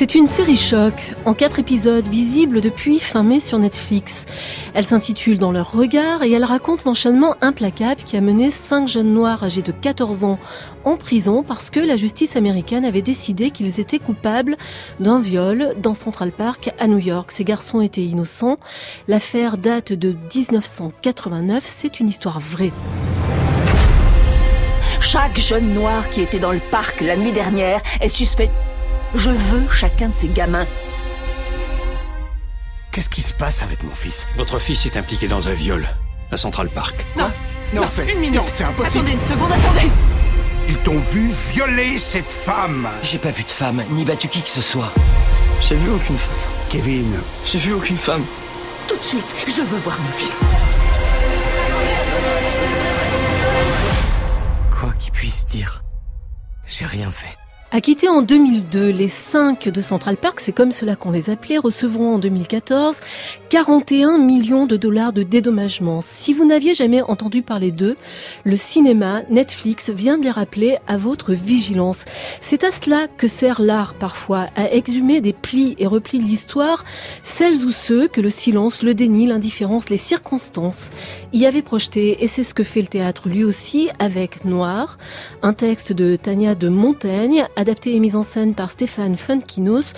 C'est une série choc en quatre épisodes visible depuis fin mai sur Netflix. Elle s'intitule Dans leur regard et elle raconte l'enchaînement implacable qui a mené cinq jeunes noirs âgés de 14 ans en prison parce que la justice américaine avait décidé qu'ils étaient coupables d'un viol dans Central Park à New York. Ces garçons étaient innocents. L'affaire date de 1989. C'est une histoire vraie. Chaque jeune noir qui était dans le parc la nuit dernière est suspect. Je veux chacun de ces gamins. Qu'est-ce qui se passe avec mon fils? Votre fils est impliqué dans un viol à Central Park. Non, non, c'est une minute. non, c'est impossible. Attendez une seconde, attendez Ils t'ont vu violer cette femme. J'ai pas vu de femme, ni battu qui que ce soit. J'ai vu aucune femme. Kevin, J'ai vu aucune femme. Tout de suite, je veux voir mon fils. Quoi qu'il puisse dire, j'ai rien fait. Acquittés en 2002, les cinq de Central Park, c'est comme cela qu'on les appelait, recevront en 2014 41 millions de dollars de dédommagement. Si vous n'aviez jamais entendu parler d'eux, le cinéma, Netflix vient de les rappeler à votre vigilance. C'est à cela que sert l'art parfois, à exhumer des plis et replis de l'histoire, celles ou ceux que le silence, le déni, l'indifférence, les circonstances y avaient projeté. Et c'est ce que fait le théâtre lui aussi avec Noir, un texte de Tania de Montaigne, adapté et mis en scène par Stéphane Funkinos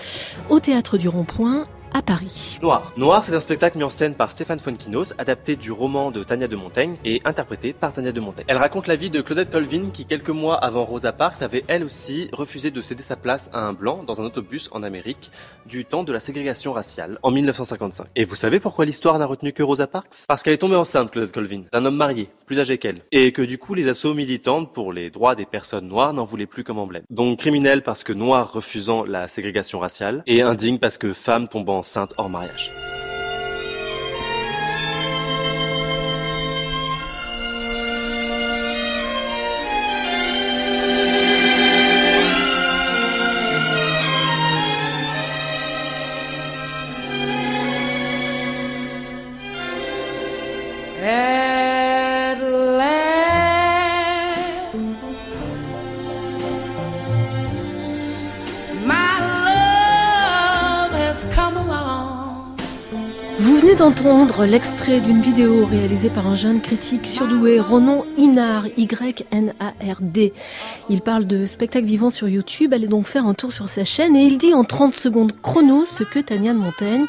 au théâtre du Rond-Point à Paris. Noir. Noir, c'est un spectacle mis en scène par Stéphane Fonkinos, adapté du roman de Tania de Montaigne et interprété par Tania de Montaigne. Elle raconte la vie de Claudette Colvin qui, quelques mois avant Rosa Parks, avait elle aussi refusé de céder sa place à un blanc dans un autobus en Amérique du temps de la ségrégation raciale en 1955. Et vous savez pourquoi l'histoire n'a retenu que Rosa Parks? Parce qu'elle est tombée enceinte, Claudette Colvin, d'un homme marié, plus âgé qu'elle. Et que du coup, les assauts militantes pour les droits des personnes noires n'en voulaient plus comme emblème. Donc criminel parce que noir refusant la ségrégation raciale et indigne parce que femme tombant enceinte hors mariage. At d'entendre l'extrait d'une vidéo réalisée par un jeune critique surdoué, Ronan Inard, Y-N-A-R-D. Il parle de spectacle vivant sur YouTube, allez donc faire un tour sur sa chaîne et il dit en 30 secondes chrono ce que Tania de Montaigne,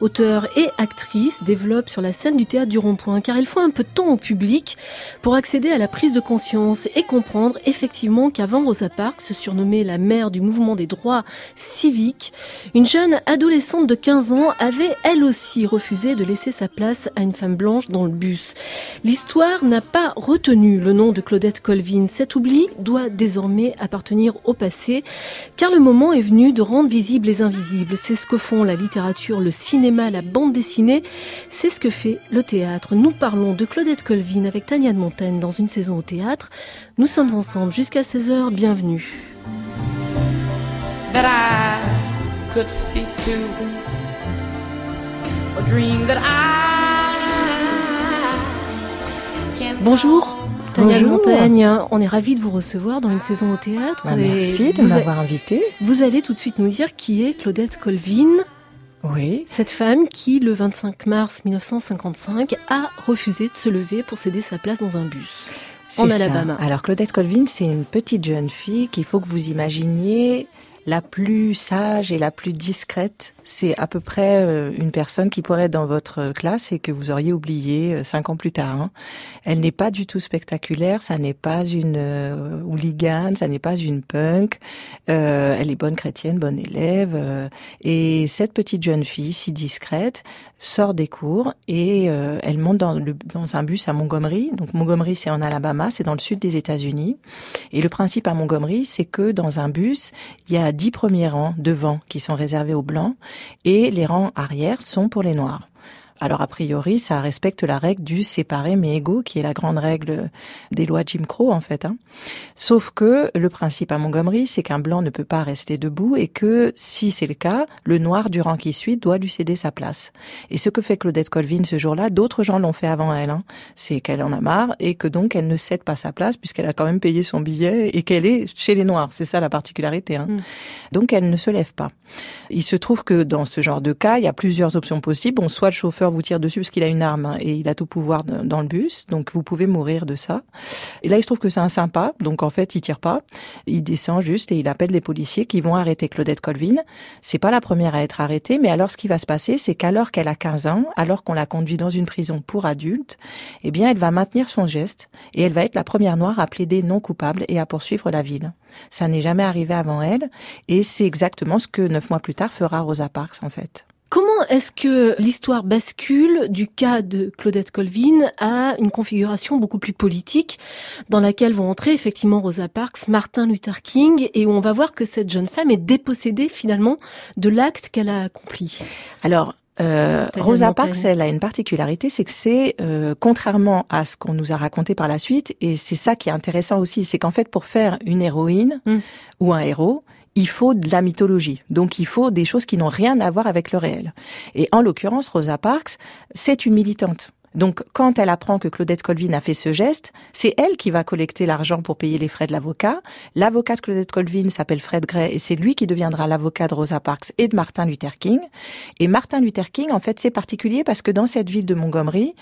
auteure et actrice, développe sur la scène du théâtre du Rond-Point, car il faut un peu de temps au public pour accéder à la prise de conscience et comprendre effectivement qu'avant Rosa Parks, surnommée la mère du mouvement des droits civiques, une jeune adolescente de 15 ans avait elle aussi refusé de laisser sa place à une femme blanche dans le bus. L'histoire n'a pas retenu le nom de Claudette Colvin. Cet oubli doit désormais appartenir au passé, car le moment est venu de rendre visibles les invisibles. C'est ce que font la littérature, le cinéma, la bande dessinée. C'est ce que fait le théâtre. Nous parlons de Claudette Colvin avec Tania de Montaigne dans une saison au théâtre. Nous sommes ensemble jusqu'à 16h. Bienvenue. Bonjour. Tania Bonjour. Montaigne, on est ravis de vous recevoir dans une saison au théâtre. Bah, Et merci de m'avoir invité. vous allez tout de suite nous dire qui est Claudette Colvin, Oui. cette femme qui, le 25 mars 1955, a refusé de se lever pour céder sa place dans un bus. En ça. Alabama. Alors Claudette Colvin, c'est une petite jeune fille qu'il faut que vous imaginiez la plus sage et la plus discrète. C'est à peu près euh, une personne qui pourrait être dans votre classe et que vous auriez oublié euh, cinq ans plus tard. hein. Elle n'est pas du tout spectaculaire, ça n'est pas une euh, hooligan, ça n'est pas une punk. Euh, elle est bonne chrétienne, bonne élève. euh, et cette petite jeune fille, si discrète, sort des cours et euh, elle monte dans, le, dans un bus à Montgomery. Donc Montgomery, c'est en Alabama, c'est dans le sud des États-Unis. Et le principe à Montgomery, c'est que dans un bus, il y a dix premiers rangs devant qui sont réservés aux blancs et les rangs arrière sont pour les noirs. Alors a priori, ça respecte la règle du séparé mais égaux, qui est la grande règle des lois Jim Crow en fait. Hein. Sauf que le principe à Montgomery, c'est qu'un blanc ne peut pas rester debout et que si c'est le cas, le noir du rang qui suit doit lui céder sa place. Et ce que fait Claudette Colvin ce jour-là, d'autres gens l'ont fait avant elle. Hein. C'est qu'elle en a marre et que donc elle ne cède pas sa place puisqu'elle a quand même payé son billet et qu'elle est chez les noirs. C'est ça la particularité. Hein. Mm. Donc elle ne se lève pas. Il se trouve que dans ce genre de cas, il y a plusieurs options possibles. Bon, soit le chauffeur vous tire dessus parce qu'il a une arme et il a tout pouvoir dans le bus, donc vous pouvez mourir de ça. Et là, il se trouve que c'est un sympa, donc en fait, il tire pas. Il descend juste et il appelle les policiers qui vont arrêter Claudette Colvin. C'est pas la première à être arrêtée, mais alors ce qui va se passer, c'est qu'alors qu'elle a 15 ans, alors qu'on l'a conduit dans une prison pour adultes, eh bien, elle va maintenir son geste et elle va être la première noire à plaider non coupable et à poursuivre la ville. Ça n'est jamais arrivé avant elle et c'est exactement ce que neuf mois plus tard fera Rosa Parks en fait. Comment est-ce que l'histoire bascule du cas de Claudette Colvin à une configuration beaucoup plus politique dans laquelle vont entrer effectivement Rosa Parks, Martin Luther King et où on va voir que cette jeune femme est dépossédée finalement de l'acte qu'elle a accompli? Alors, euh, Rosa. Parks, elle a une particularité, c'est que c'est euh, contrairement à ce qu'on nous a raconté par la suite, et c'est ça qui est intéressant aussi, c'est qu'en fait, pour faire une héroïne Mm. ou un héros, il faut de la mythologie. Donc, il faut des choses qui n'ont rien à voir avec le réel. Et en l'occurrence, Rosa Parks, c'est une militante. Donc, quand elle apprend que Claudette Colvin a fait ce geste, c'est elle qui va collecter l'argent pour payer les frais de l'avocat. L'avocat de Claudette Colvin s'appelle Fred Gray et c'est lui qui deviendra l'avocat de Rosa Parks et de Martin Luther King. Et Martin Luther King, en fait, c'est particulier parce que dans cette ville de Montgomery,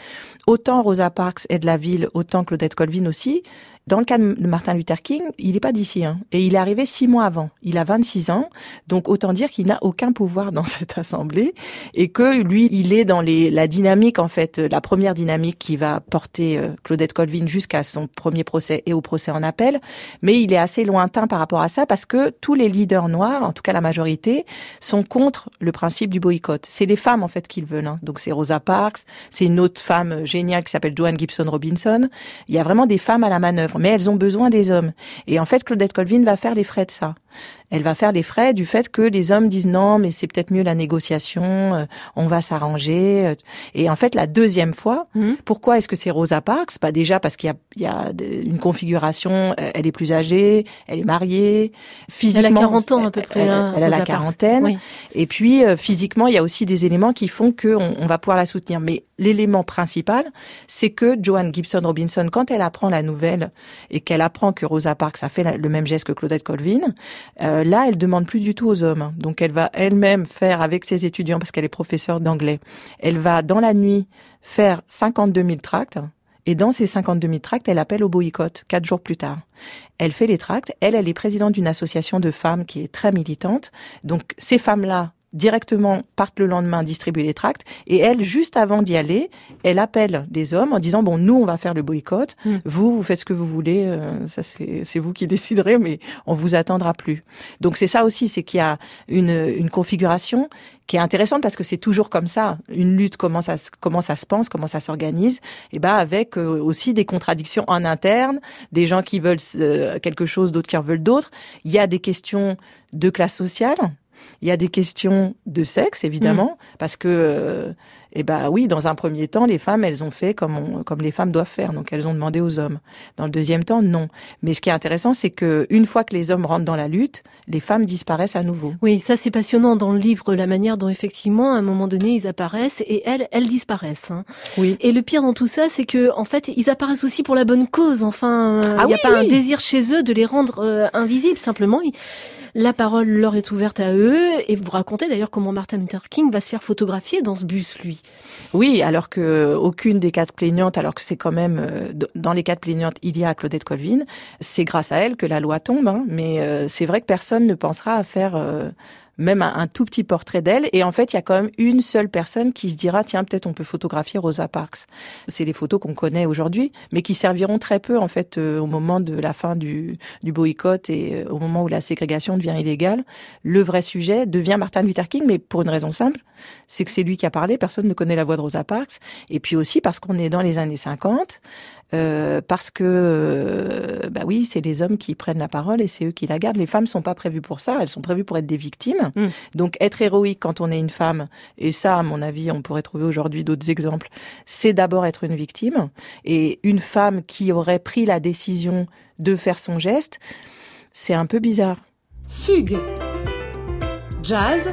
autant Rosa Parks est de la ville, autant Claudette Colvin aussi. Dans le cas de Martin Luther King, il n'est pas d'ici, hein, et il est arrivé six mois avant. Il a 26 ans, donc autant dire qu'il n'a aucun pouvoir dans cette assemblée, et que lui, il est dans les, la dynamique, en fait, euh, la première dynamique qui va porter euh, Claudette Colvin jusqu'à son premier procès et au procès en appel, mais il est assez lointain par rapport à ça parce que tous les leaders noirs, en tout cas la majorité, sont contre le principe du boycott. C'est les femmes en fait qu'ils veulent. hein. Donc c'est Rosa Parks, c'est une autre femme euh, géniale qui s'appelle Joanne Gibson Robinson. Il y a vraiment des femmes à la manœuvre, mais elles ont besoin des hommes. Et en fait, Claudette Colvin va faire les frais de ça. Elle va faire les frais du fait que les hommes disent non, mais c'est peut-être mieux la négociation, euh, on va s'arranger. euh. Et en fait, la deuxième fois, Mhm. pourquoi est-ce que c'est Rosa Parks? Bah déjà parce qu'il y a, il y a une configuration, euh, elle est plus âgée, elle est mariée, physiquement. Elle a 40 ans à peu près. Elle, hein, elle a la Rosa quarantaine. Oui. Et puis physiquement, il y a aussi des éléments qui font que on, va pouvoir la soutenir. Mais l'élément principal, c'est que Joanne Gibson Robinson, quand elle apprend la nouvelle et qu'elle apprend que Rosa Parks a fait le même geste que Claudette Colvin, euh, là, elle demande plus du tout aux hommes. Donc, elle va elle-même faire avec ses étudiants, parce qu'elle est professeure d'anglais, elle va dans la nuit faire 52 000 tracts. Et dans ces 52 000 tracts, elle appelle au boycott quatre jours plus tard. Elle fait les tracts. Elle, elle est présidente d'une association de femmes qui est très militante. Donc, ces femmes-là, directement, partent le lendemain distribuer les tracts. Et elle, juste avant d'y aller, elle appelle des hommes en disant, bon, nous, on va faire le boycott. Mm. Vous, vous faites ce que vous voulez. euh, ça, c'est vous qui déciderez, mais on vous attendra plus. Donc, c'est ça aussi, c'est qu'il y a une, une configuration qui est intéressante parce que c'est toujours comme ça. Une lutte, comment ça, se- comment ça se pense, comment ça s'organise. Et ben, avec euh, aussi des contradictions en interne, des gens qui veulent euh, quelque chose, d'autres qui en veulent d'autres. Il y a des questions de classe sociale. Il y a des questions de sexe, évidemment, parce que, euh, eh ben oui, dans un premier temps, les femmes, elles ont fait comme, on- comme les femmes doivent faire, donc elles ont demandé aux hommes. Dans le deuxième temps, non. Mais ce qui est intéressant, c'est que une fois que les hommes rentrent dans la lutte, les femmes disparaissent à nouveau. Oui, ça c'est passionnant dans le livre, la manière dont effectivement, à un moment donné, ils apparaissent et elles, elles disparaissent. hein. Oui. Et le pire dans tout ça, c'est que en fait, ils apparaissent aussi pour la bonne cause. Enfin, il Ah n'y a oui, pas un désir chez eux de les rendre euh, invisibles. Simplement, ils- la parole leur est ouverte à eux. Et vous racontez d'ailleurs comment Martin Luther King va se faire photographier dans ce bus, lui. Oui, alors que aucune des quatre plaignantes, alors que c'est quand même euh, dans les quatre plaignantes, il y a Claudette Colvin. C'est grâce à elle que la loi tombe, hein, mais euh, c'est vrai que personne ne pensera à faire euh, même un, tout petit portrait d'elle. Et en fait, il y a quand même une seule personne qui se dira tiens, peut-être on peut photographier Rosa Parks. C'est les photos qu'on connaît aujourd'hui, mais qui serviront très peu en fait euh, au moment de la fin du, du boycott et euh, au moment où la ségrégation devient illégale. Le vrai sujet devient Martin Luther King, mais pour une raison simple, c'est que c'est lui qui a parlé. Personne ne connaît la voix de Rosa Parks. Et puis aussi parce qu'on est dans les années 50. Euh, parce que, euh, bah oui, c'est les hommes qui prennent la parole et c'est eux qui la gardent. Les femmes sont pas prévues pour ça, elles sont prévues pour être des victimes. Mm. Donc être héroïque quand on est une femme, et ça, à mon avis, on pourrait trouver aujourd'hui d'autres exemples, c'est d'abord être une victime. Et une femme qui aurait pris la décision de faire son geste, c'est un peu bizarre. Fugue, jazz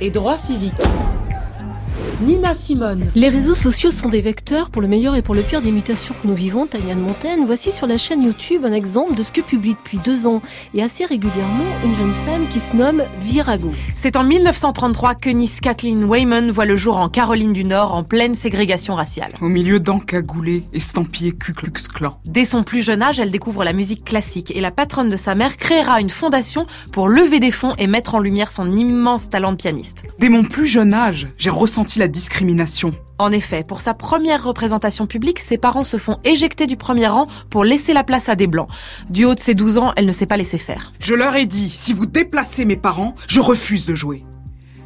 et droit civique. Nina Simone. Les réseaux sociaux sont des vecteurs pour le meilleur et pour le pire des mutations que nous vivons. Tania de Montaigne, voici sur la chaîne YouTube un exemple de ce que publie depuis deux ans et assez régulièrement une jeune femme qui se nomme Virago. C'est en 1933 que Nice Kathleen Wayman voit le jour en Caroline du Nord en pleine ségrégation raciale. Au milieu d'encagoulés, estampillés Ku Klux Klan. Dès son plus jeune âge, elle découvre la musique classique et la patronne de sa mère créera une fondation pour lever des fonds et mettre en lumière son immense talent de pianiste. Dès mon plus jeune âge, j'ai ressenti la discrimination. En effet, pour sa première représentation publique, ses parents se font éjecter du premier rang pour laisser la place à des blancs. Du haut de ses 12 ans, elle ne s'est pas laissée faire. Je leur ai dit, si vous déplacez mes parents, je refuse de jouer.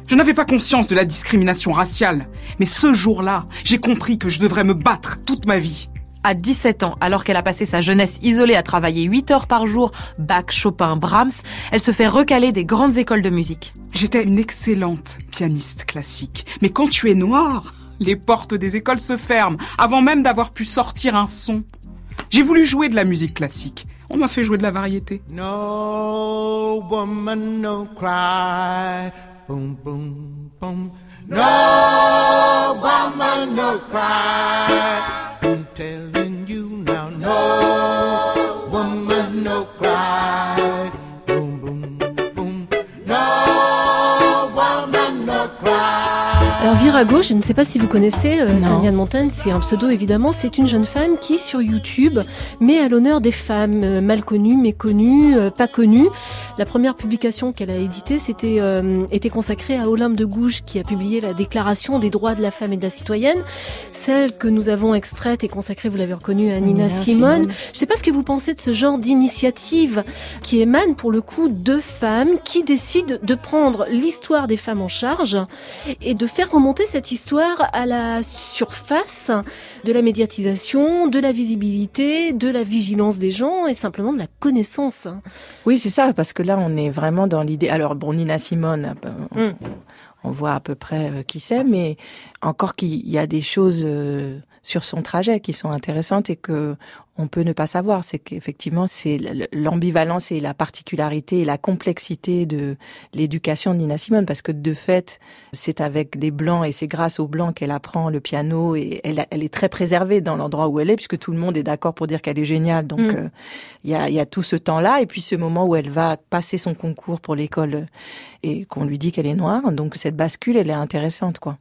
Je n'avais pas conscience de la discrimination raciale, mais ce jour-là, j'ai compris que je devrais me battre toute ma vie. À 17 ans, alors qu'elle a passé sa jeunesse isolée à travailler 8 heures par jour, Bach, Chopin, Brahms, elle se fait recaler des grandes écoles de musique. J'étais une excellente pianiste classique, mais quand tu es noire, les portes des écoles se ferment avant même d'avoir pu sortir un son. J'ai voulu jouer de la musique classique. On m'a fait jouer de la variété. No woman, no cry. Boom, boom, boom. No woman, no cry. tell Alors Virago, je ne sais pas si vous connaissez euh, Tania de Montagne, c'est un pseudo évidemment, c'est une jeune femme qui sur YouTube met à l'honneur des femmes euh, mal connues, méconnues, euh, pas connues. La première publication qu'elle a éditée, c'était euh, était consacrée à Olympe de Gouges qui a publié la Déclaration des droits de la femme et de la citoyenne. Celle que nous avons extraite et consacrée, vous l'avez reconnue, à Nina, Nina Simone. Simone. Je ne sais pas ce que vous pensez de ce genre d'initiative qui émane pour le coup de femmes qui décident de prendre l'histoire des femmes en charge et de faire remonter cette histoire à la surface de la médiatisation, de la visibilité, de la vigilance des gens et simplement de la connaissance. Oui, c'est ça, parce que là, on est vraiment dans l'idée. Alors, bon, Nina Simone, on, Mm. on voit à peu près euh, qui c'est, mais encore qu'il y a des choses euh, sur son trajet qui sont intéressantes et que on peut ne pas savoir. C'est qu'effectivement, c'est l'ambivalence et la particularité et la complexité de l'éducation de Nina Simone, parce que de fait, c'est avec des blancs et c'est grâce aux blancs qu'elle apprend le piano et elle, est très préservée dans l'endroit où elle est, puisque tout le monde est d'accord pour dire qu'elle est géniale. Donc, Mm. euh, il y, a, y a tout ce temps-là et puis ce moment où elle va passer son concours pour l'école et qu'on lui dit qu'elle est noire. Donc cette bascule, elle est intéressante, quoi.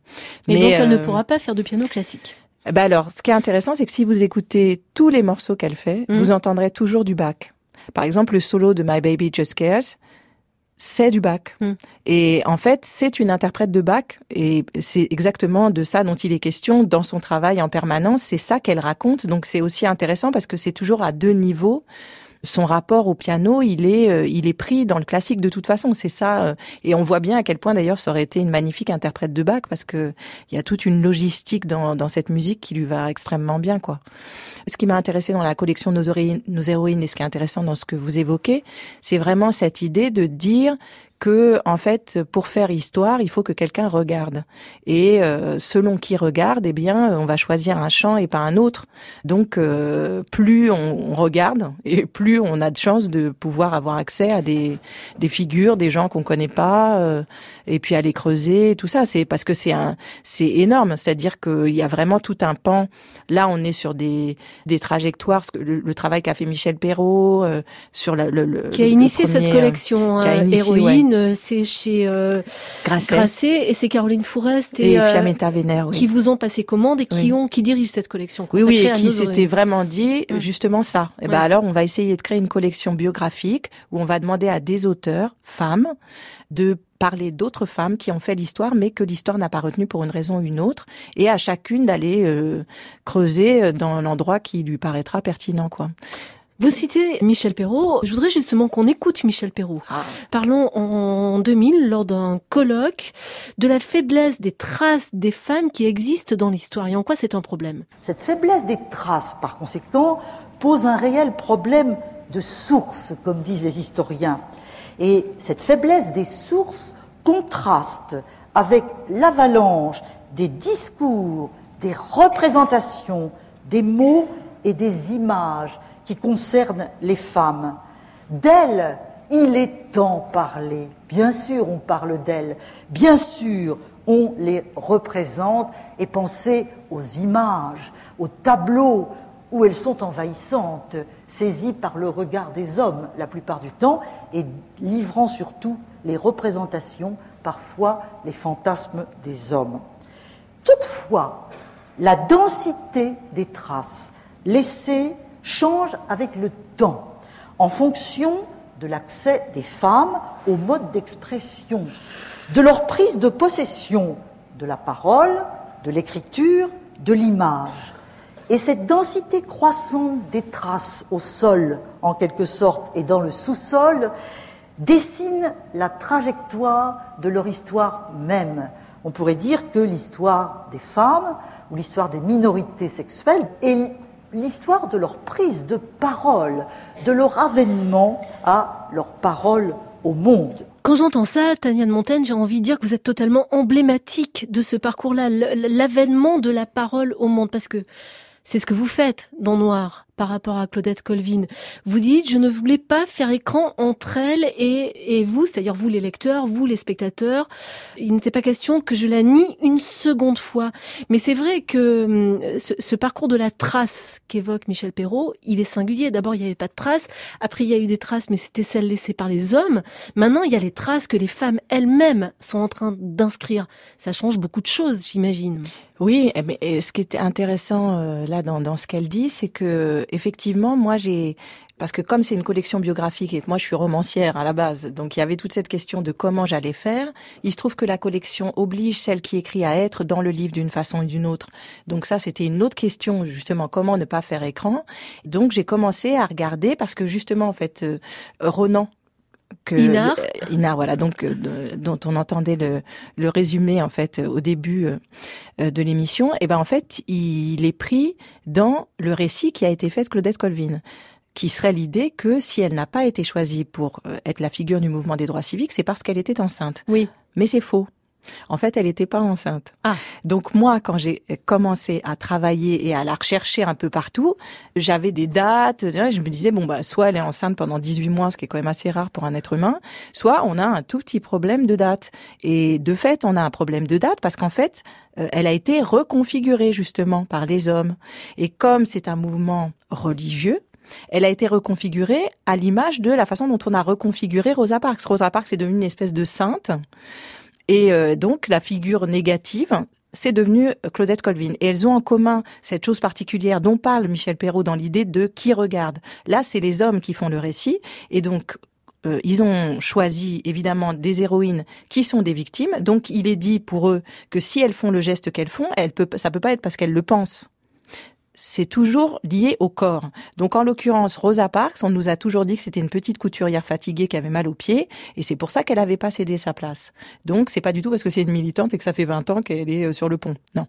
Donc elle ne euh, pourra pas faire de piano classique. bah alors, ce qui est intéressant, c'est que si vous écoutez tous les morceaux qu'elle fait, Mhm. vous entendrez toujours du bac. Par exemple, le solo de My Baby Just Cares, c'est du bac. Mhm. Et en fait, c'est une interprète de bac. Et c'est exactement de ça dont il est question dans son travail en permanence. C'est ça qu'elle raconte. Donc c'est aussi intéressant parce que c'est toujours à deux niveaux. Son rapport au piano, il est, euh, il est pris dans le classique de toute façon. C'est ça. euh, et on voit bien à quel point d'ailleurs ça aurait été une magnifique interprète de Bach parce que il y a toute une logistique dans, dans cette musique qui lui va extrêmement bien, quoi. Ce qui m'a intéressé dans la collection Nos Nos héroïnes et ce qui est intéressant dans ce que vous évoquez, c'est vraiment cette idée de dire que en fait pour faire histoire il faut que quelqu'un regarde. Et euh, selon qui regarde eh bien on va choisir un chant et pas un autre. Donc euh, plus on, on regarde et plus on a de chances de pouvoir avoir accès à des des figures des gens qu'on connaît pas euh, et puis les creuser tout ça c'est parce que c'est un c'est énorme c'est-à-dire qu'il y a vraiment tout un pan là on est sur des des trajectoires le, le travail qu'a fait Michel Perrault euh, sur la- le, le Qui a le initié premier, cette collection euh, initié, héroïne, euh, c'est chez euh, Grasset. Grasset et c'est Caroline Fourest et, Et euh, Fiametta Vénère, oui. qui vous ont passé commande et qui Oui. ont qui dirigent cette collection. Oui, oui, et qui s'était vraiment dit Mm. justement ça. Et ben Ouais. alors, on va essayer de créer une collection biographique où on va demander à des auteurs, femmes, de parler d'autres femmes qui ont fait l'histoire, mais que l'histoire n'a pas retenu pour une raison ou une autre, et à chacune d'aller euh, creuser dans l'endroit qui lui paraîtra pertinent, quoi. Vous citez Michel Perrault. Je voudrais justement qu'on écoute Michel Perrault. Parlons en 2000, lors d'un colloque, de la faiblesse des traces des femmes qui existent dans l'histoire. Et en quoi c'est un problème? Cette faiblesse des traces, par conséquent, pose un réel problème de source, comme disent les historiens. Et cette faiblesse des sources contraste avec l'avalanche des discours, des représentations, des mots et des images qui concernent les femmes. D'elles, il est temps parlé. Bien sûr, on parle d'elles. Bien sûr, on les représente et pensez aux images, aux tableaux où elles sont envahissantes, saisies par le regard des hommes la plupart du temps et livrant surtout les représentations, parfois les fantasmes des hommes. Toutefois, la densité des traces laissées change avec le temps, en fonction de l'accès des femmes au mode d'expression, de leur prise de possession de la parole, de l'écriture, de l'image. Et cette densité croissante des traces au sol, en quelque sorte, et dans le sous-sol, dessine la trajectoire de leur histoire même. On pourrait dire que l'histoire des femmes ou l'histoire des minorités sexuelles est l'histoire de leur prise de parole, de leur avènement à leur parole au monde. Quand j'entends ça, Tania de Montaigne, j'ai envie de dire que vous êtes totalement emblématique de ce parcours-là, l'avènement de la parole au monde, parce que c'est ce que vous faites dans Noir par rapport à Claudette Colvin. Vous dites, je ne voulais pas faire écran entre elle et, et vous, c'est-à-dire vous les lecteurs, vous les spectateurs. Il n'était pas question que je la nie une seconde fois. Mais c'est vrai que hum, ce, ce, parcours de la trace qu'évoque Michel Perrault, il est singulier. D'abord, il n'y avait pas de traces. Après, il y a eu des traces, mais c'était celles laissées par les hommes. Maintenant, il y a les traces que les femmes elles-mêmes sont en train d'inscrire. Ça change beaucoup de choses, j'imagine. Oui, mais ce qui était intéressant euh, là dans, dans ce qu'elle dit, c'est que effectivement, moi j'ai parce que comme c'est une collection biographique et que moi je suis romancière à la base, donc il y avait toute cette question de comment j'allais faire. Il se trouve que la collection oblige celle qui écrit à être dans le livre d'une façon ou d'une autre. Donc ça c'était une autre question justement comment ne pas faire écran. Donc j'ai commencé à regarder parce que justement en fait euh, Ronan que Inar. euh, Inar, voilà, donc euh, de- dont on entendait le, le résumé en fait euh, au début de l'émission. Et ben en fait, il est pris dans le récit qui a été fait de Claudette Colvin qui serait l'idée que si elle n'a pas été choisie pour être la figure du mouvement des droits civiques, c'est parce qu'elle était enceinte. Oui. Mais c'est faux. En fait, elle n'était pas enceinte. Ah. Donc moi, quand j'ai commencé à travailler et à la rechercher un peu partout, j'avais des dates. Je me disais bon bah soit elle est enceinte pendant 18 mois, ce qui est quand même assez rare pour un être humain, soit on a un tout petit problème de date. Et de fait, on a un problème de date parce qu'en fait, euh, elle a été reconfigurée justement par les hommes. Et comme c'est un mouvement religieux, elle a été reconfigurée à l'image de la façon dont on a reconfiguré Rosa Parks. Rosa Parks est devenue une espèce de sainte. Et euh, donc la figure négative, c'est devenu Claudette Colvin. Et elles ont en commun cette chose particulière dont parle Michel Perrault dans l'idée de qui regarde. Là, c'est les hommes qui font le récit. Et donc, euh, ils ont choisi évidemment des héroïnes qui sont des victimes. Donc, il est dit pour eux que si elles font le geste qu'elles font, elles peut, ça peut pas être parce qu'elles le pensent c'est toujours lié au corps. Donc en l'occurrence, Rosa Parks, on nous a toujours dit que c'était une petite couturière fatiguée qui avait mal aux pieds, et c'est pour ça qu'elle n'avait pas cédé sa place. Donc c'est pas du tout parce que c'est une militante et que ça fait 20 ans qu'elle est euh, sur le pont. Non.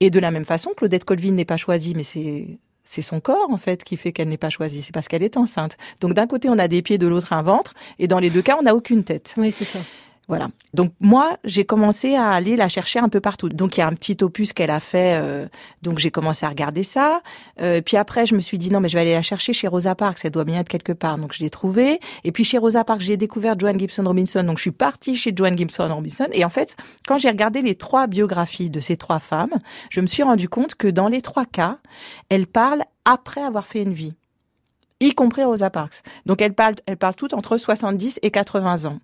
Et de la même façon, Claudette Colvin n'est pas choisie, mais c'est c'est son corps en fait qui fait qu'elle n'est pas choisie. C'est parce qu'elle est enceinte. Donc d'un côté on a des pieds, de l'autre un ventre, et dans les deux cas on n'a aucune tête. Oui, c'est ça. Voilà. Donc moi, j'ai commencé à aller la chercher un peu partout. Donc il y a un petit opus qu'elle a fait, euh, donc j'ai commencé à regarder ça. Euh, puis après, je me suis dit non, mais je vais aller la chercher chez Rosa Parks, ça doit bien être quelque part. Donc je l'ai trouvée. Et puis chez Rosa Parks, j'ai découvert Joanne Gibson Robinson. Donc je suis partie chez Joanne Gibson Robinson. Et en fait, quand j'ai regardé les trois biographies de ces trois femmes, je me suis rendu compte que dans les trois cas, elles parlent après avoir fait une vie, y compris Rosa Parks. Donc elles parlent, elles parlent toutes entre 70 et 80 ans.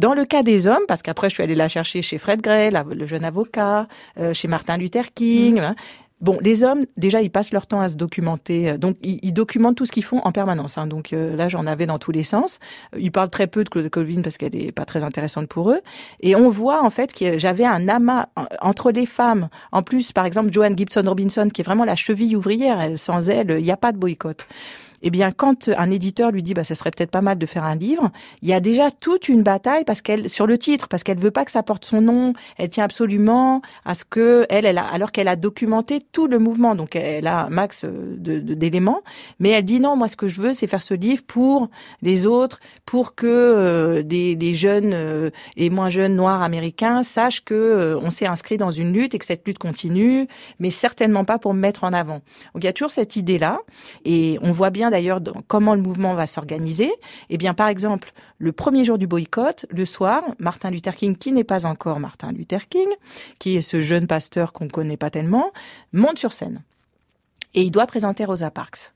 Dans le cas des hommes, parce qu'après je suis allée la chercher chez Fred Gray, la- le jeune avocat, euh, chez Martin Luther King. hein. Bon, les hommes, déjà, ils passent leur temps à se documenter. Donc, ils, ils documentent tout ce qu'ils font en permanence. hein. Donc euh, là, j'en avais dans tous les sens. Ils parlent très peu de Claude Colvin parce qu'elle est pas très intéressante pour eux. Et on voit en fait que j'avais un amas en- entre les femmes. En plus, par exemple, Joanne Gibson Robinson, qui est vraiment la cheville ouvrière. Elle, sans elle, il n'y a pas de boycott. Eh bien, quand un éditeur lui dit, bah, ça serait peut-être pas mal de faire un livre, il y a déjà toute une bataille parce qu'elle, sur le titre, parce qu'elle veut pas que ça porte son nom. Elle tient absolument à ce que elle, elle a, alors qu'elle a documenté tout le mouvement, donc elle a un max d'éléments, mais elle dit non, moi, ce que je veux, c'est faire ce livre pour les autres, pour que euh, les jeunes euh, et moins jeunes noirs américains sachent que euh, on s'est inscrit dans une lutte et que cette lutte continue, mais certainement pas pour me mettre en avant. Donc il y a toujours cette idée-là, et on voit bien d'ailleurs dans- comment le mouvement va s'organiser. Eh bien, par exemple, le premier jour du boycott, le soir, Martin Luther King, qui n'est pas encore Martin Luther King, qui est ce jeune pasteur qu'on connaît pas tellement, monte sur scène. Et il doit présenter Rosa Parks.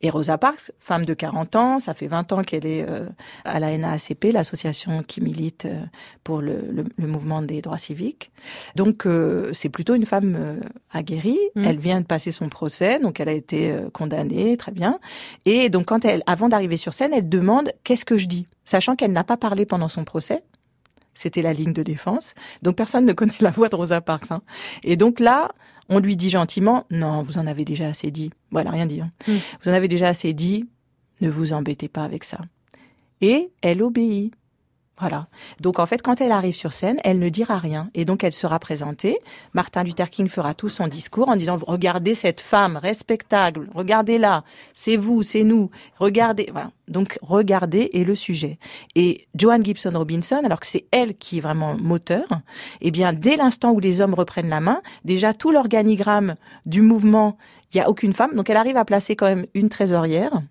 Et Rosa Parks, femme de 40 ans, ça fait 20 ans qu'elle est euh, à la NAACP, l'association qui milite euh, pour le, le- le mouvement des droits civiques. Donc euh, c'est plutôt une femme euh, aguerrie. Mm. Elle vient de passer son procès, donc elle a été euh, condamnée, très bien. Et donc quand elle, avant d'arriver sur scène, elle demande qu'est-ce que je dis, sachant qu'elle n'a pas parlé pendant son procès. C'était la ligne de défense. Donc personne ne connaît la voix de Rosa Parks. hein. Et donc là, on lui dit gentiment, non, vous en avez déjà assez dit. Voilà, rien dit. hein. Mm. Vous en avez déjà assez dit. Ne vous embêtez pas avec ça. Et elle obéit. Voilà. Donc en fait, quand elle arrive sur scène, elle ne dira rien. Et donc elle sera présentée. Martin Luther King fera tout son discours en disant, regardez cette femme respectable, regardez-la, c'est vous, c'est nous, regardez. Voilà. Donc regardez est le sujet. Et Joanne Gibson Robinson, alors que c'est elle qui est vraiment moteur, eh bien dès l'instant où les hommes reprennent la main, déjà tout l'organigramme du mouvement, il n'y a aucune femme. Donc elle arrive à placer quand même une trésorière.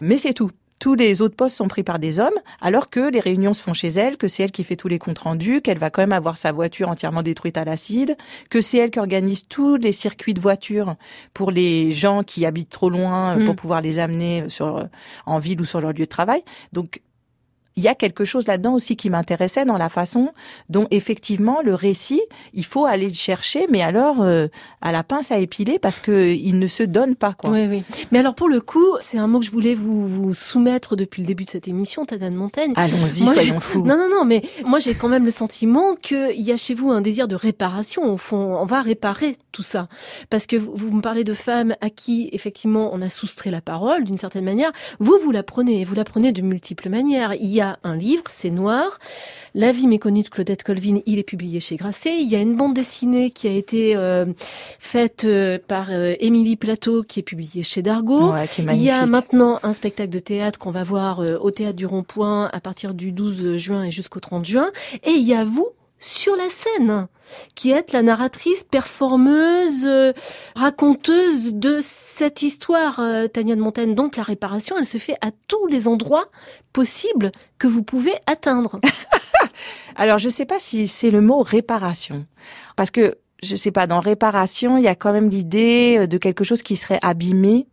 Mais c'est tout. Tous les autres postes sont pris par des hommes, alors que les réunions se font chez elle, que c'est elle qui fait tous les comptes rendus, qu'elle va quand même avoir sa voiture entièrement détruite à l'acide, que c'est elle qui organise tous les circuits de voitures pour les gens qui habitent trop loin, Mm. pour pouvoir les amener sur, en ville ou sur leur lieu de travail. Donc, il y a quelque chose là-dedans aussi qui m'intéressait dans la façon dont effectivement le récit, il faut aller le chercher, mais alors euh, à la pince à épiler parce que il ne se donne pas quoi. Oui, oui. Mais alors pour le coup, c'est un mot que je voulais vous, vous soumettre depuis le début de cette émission, Tadane Montaigne. Allons-y, soyons je- fous. Non, non, non, mais moi j'ai quand même le sentiment qu'il y a chez vous un désir de réparation. Au fond, on va réparer tout ça. Parce que vous, vous me parlez de femmes à qui, effectivement, on a soustrait la parole d'une certaine manière. Vous, vous la prenez, et vous la prenez de multiples manières. Il y a un livre, c'est noir. La vie méconnue de Claudette Colvin, il est publié chez Grasset. Il y a une bande dessinée qui a été euh, faite euh, par euh, Émilie Plateau, qui est publiée chez Dargaud. Ouais, Il y a maintenant un spectacle de théâtre qu'on va voir au théâtre du Rond-Point à partir du 12 juin et jusqu'au 30 juin. Et il y a vous sur la scène, qui êtes la narratrice, performeuse, euh, raconteuse de cette histoire, euh, Tania de Montaigne. Donc la réparation, elle se fait à tous les endroits possibles que vous pouvez atteindre. Alors, je sais pas si c'est le mot réparation. Parce que, je sais pas, dans réparation, il y a quand même l'idée euh, de quelque chose qui serait abîmé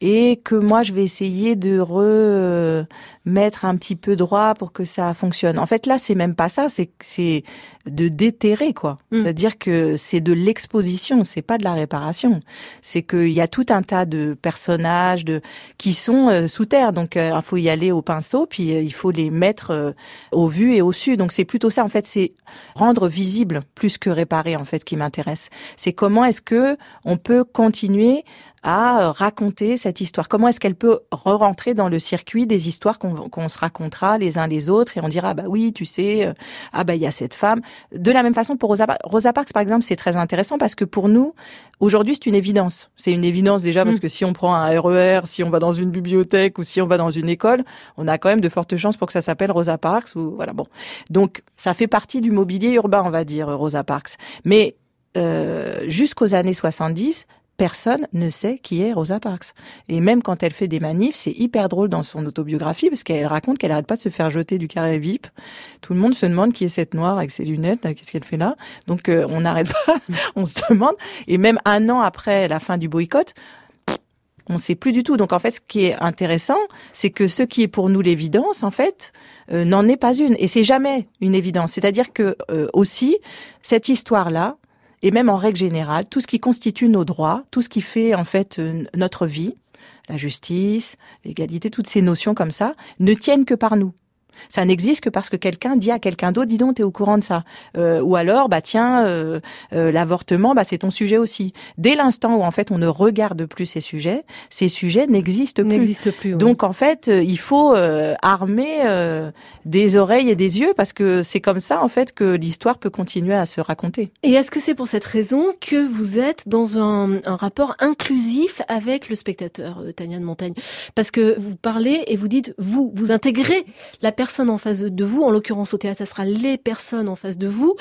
et que moi, je vais essayer de remettre un petit peu droit pour que ça fonctionne. En fait, là, c'est même pas ça, c'est c'est de déterrer, quoi. Mm. C'est-à-dire que c'est de l'exposition, c'est pas de la réparation. C'est qu'il y a tout un tas de personnages de qui sont euh, sous terre, donc euh, il faut y aller au pinceau, puis euh, il faut les mettre euh, au vu et au su. Donc c'est plutôt ça, en fait, c'est rendre visible plus que réparer, en fait, qui m'intéresse. C'est comment est-ce que on peut continuer à euh, raconter cette histoire. Comment est-ce qu'elle peut re-rentrer dans le circuit des histoires qu'on qu'on se racontera les uns les autres et on dira ah bah oui tu sais euh, ah bah il y a cette femme. De la même façon pour Rosa, Rosa Parks par exemple c'est très intéressant parce que pour nous aujourd'hui c'est une évidence. C'est une évidence déjà parce Mm. que si on prend un RER si on va dans une bibliothèque ou si on va dans une école on a quand même de fortes chances pour que ça s'appelle Rosa Parks ou voilà bon. Donc ça fait partie du mobilier urbain on va dire Rosa Parks. Mais euh, jusqu'aux années 70 personne ne sait qui est Rosa Parks. Et même quand elle fait des manifs, c'est hyper drôle dans son autobiographie parce qu'elle raconte qu'elle arrête pas de se faire jeter du carré VIP. Tout le monde se demande qui est cette noire avec ses lunettes, qu'est-ce qu'elle fait là? Donc euh, on n'arrête pas, on se demande. Et même un an après la fin du boycott, on sait plus du tout. Donc en fait, ce qui est intéressant, c'est que ce qui est pour nous l'évidence, en fait, euh, n'en est pas une. Et c'est jamais une évidence. C'est-à-dire que euh, aussi cette histoire-là, et même en règle générale, tout ce qui constitue nos droits, tout ce qui fait en fait euh, notre vie, la justice, l'égalité, toutes ces notions comme ça, ne tiennent que par nous. Ça n'existe que parce que quelqu'un dit à quelqu'un d'autre, dis donc, t'es au courant de ça. Euh, ou alors, bah tiens, euh, euh, l'avortement, bah c'est ton sujet aussi. Dès l'instant où en fait on ne regarde plus ces sujets, ces sujets n'existent plus. N'existent plus. Donc en fait, euh, il faut euh, armer euh, des oreilles et des yeux parce que c'est comme ça en fait que l'histoire peut continuer à se raconter. Et est-ce que c'est pour cette raison que vous êtes dans un, un rapport inclusif avec le spectateur, Tania de Montagne Parce que vous parlez et vous dites, vous, vous intégrez la personne en face de vous, en l'occurrence au théâtre, ça sera les personnes en face de vous.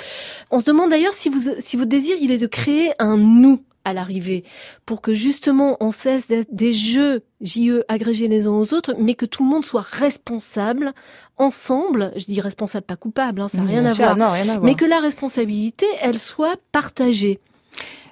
On se demande d'ailleurs si, vous, si votre désir, il est de créer un nous à l'arrivée, pour que justement on cesse d'être des jeux JE agrégés les uns aux autres, mais que tout le monde soit responsable ensemble. Je dis responsable, pas coupable, hein, ça n'a rien à voir. Mais que la responsabilité, elle soit partagée.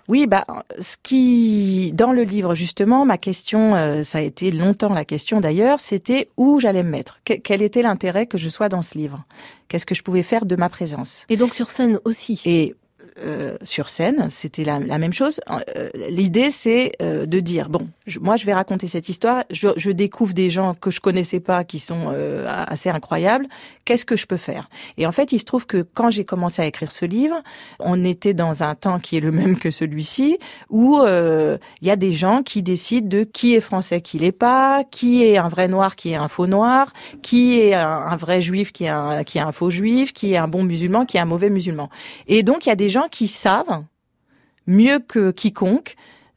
Oui, bah, ce qui, dans le livre justement, ma question, euh, ça a été longtemps la question d'ailleurs, c'était où j'allais me mettre? Que- quel était l'intérêt que je sois dans ce livre? Qu'est-ce que je pouvais faire de ma présence? Et donc sur scène aussi. Et euh, sur scène, c'était la, la même chose. Euh, L'idée, c'est euh, de dire bon, je- moi, je vais raconter cette histoire. Je, je découvre des gens que je connaissais pas, qui sont euh, assez incroyables. Qu'est-ce que je peux faire? Et en fait, il se trouve que quand j'ai commencé à écrire ce livre, on était dans un temps qui est le même que celui-ci, où il y a des gens qui décident de qui est français, qui l'est pas, qui est un vrai noir, qui est un faux noir, qui est un, un vrai juif, qui est un, qui est un faux juif, qui est un bon musulman, qui est un mauvais musulman. Et donc, il y a des gens qui savent mieux que quiconque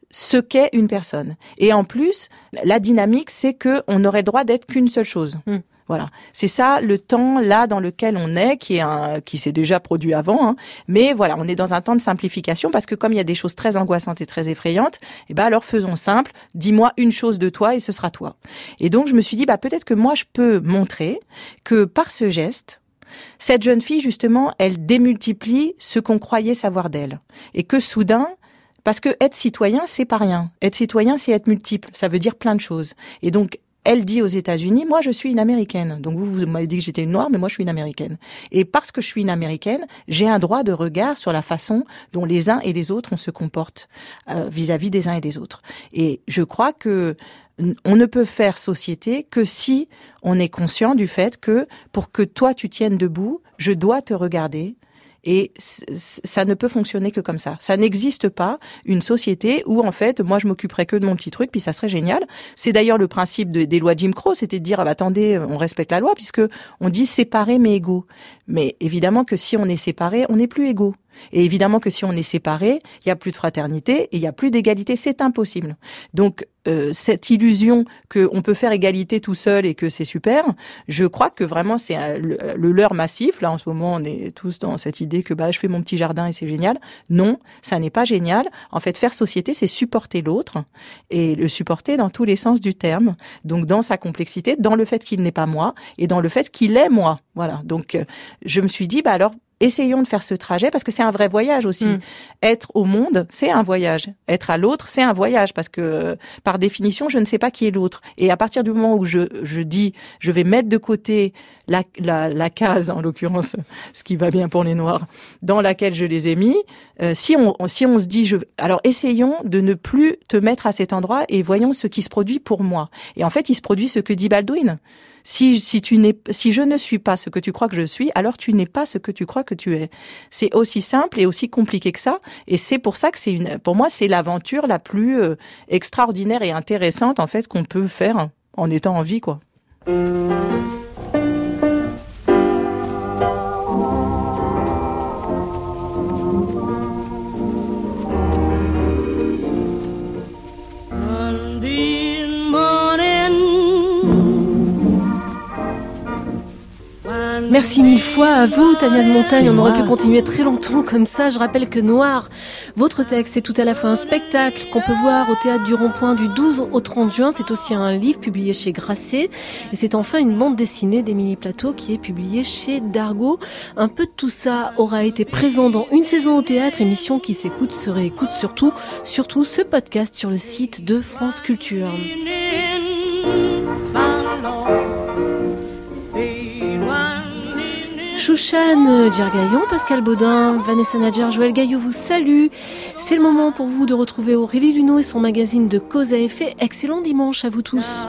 ce qu'est une personne. Et en plus, la dynamique, c'est que on n'aurait droit d'être qu'une seule chose. Mm. Voilà, c'est ça le temps là dans lequel on est, qui est un, qui s'est déjà produit avant, hein. mais voilà, on est dans un temps de simplification parce que comme il y a des choses très angoissantes et très effrayantes, eh ben alors faisons simple, dis-moi une chose de toi et ce sera toi. Et donc je me suis dit bah peut-être que moi je peux montrer que par ce geste, cette jeune fille, justement, elle démultiplie ce qu'on croyait savoir d'elle. Et que soudain, parce que être citoyen, c'est pas rien. Être citoyen, c'est être multiple. Ça veut dire plein de choses. Et donc, elle dit aux États-Unis, moi, je suis une américaine. Donc, vous, vous m'avez dit que j'étais une noire, mais moi, je suis une américaine. Et parce que je suis une américaine, j'ai un droit de regard sur la façon dont les uns et les autres, on se comporte euh, vis-à-vis des uns et des autres. Et je crois que on ne peut faire société que si on est conscient du fait que pour que toi tu tiennes debout, je dois te regarder. Et ça ne peut fonctionner que comme ça. Ça n'existe pas une société où en fait moi je m'occuperais que de mon petit truc puis ça serait génial. C'est d'ailleurs le principe de- des lois Jim Crow, c'était de dire ah bah, attendez on respecte la loi puisque on dit séparer mais égaux. Mais évidemment que si on est séparé on n'est plus égaux. Et évidemment que si on est séparé, il y a plus de fraternité et il y a plus d'égalité, c'est impossible. Donc euh, cette illusion que on peut faire égalité tout seul et que c'est super, je crois que vraiment c'est un- le, le leurre massif. Là en ce moment, on est tous dans cette idée que bah je fais mon petit jardin et c'est génial. Non, ça n'est pas génial. En fait, faire société, c'est supporter l'autre et le supporter dans tous les sens du terme. Donc dans sa complexité, dans le fait qu'il n'est pas moi et dans le fait qu'il est moi. Voilà. Donc euh, je me suis dit bah alors essayons de faire ce trajet parce que c'est un vrai voyage aussi. Mm. Être au monde, c'est un voyage. Être à l'autre, c'est un voyage parce que par définition, je ne sais pas qui est l'autre. Et à partir du moment où je, je dis, je vais mettre de côté la, la, case, en l'occurrence, ce qui va bien pour les Noirs, dans laquelle je les ai mis, euh, si on si on se dit, alors essayons de ne plus te mettre à cet endroit et voyons ce qui se produit pour moi. Et en fait, il se produit ce que dit Baldwin. Si, si tu si je ne suis pas ce que tu crois que je suis, alors tu n'es pas ce que tu crois que tu es. C'est aussi simple et aussi compliqué que ça. Et c'est pour ça que c'est une, pour moi, c'est l'aventure la plus euh, extraordinaire et intéressante, en fait, qu'on peut faire en étant en vie, quoi. Merci mille fois à vous, Tania de Montagne. On aurait pu continuer très longtemps comme ça. Je rappelle que Noir, votre texte, c'est tout à la fois un spectacle qu'on peut voir au théâtre du Rond-Point du 12 au 30 juin. C'est aussi un livre publié chez Grasset. Et c'est enfin une bande dessinée d'Émilie Plateau qui est publiée chez Dargaud. Un peu de tout ça aura été présent dans une saison au théâtre, émission qui s'écoute, se réécoute surtout, surtout ce podcast sur le site de France Culture. Chouchane Djergaillon, Pascal Baudin, Vanessa Nadjer, Joël Gaillot vous salue. C'est le moment pour vous de retrouver Aurélie Luneau et son magazine de cause à effet. Excellent dimanche à vous tous.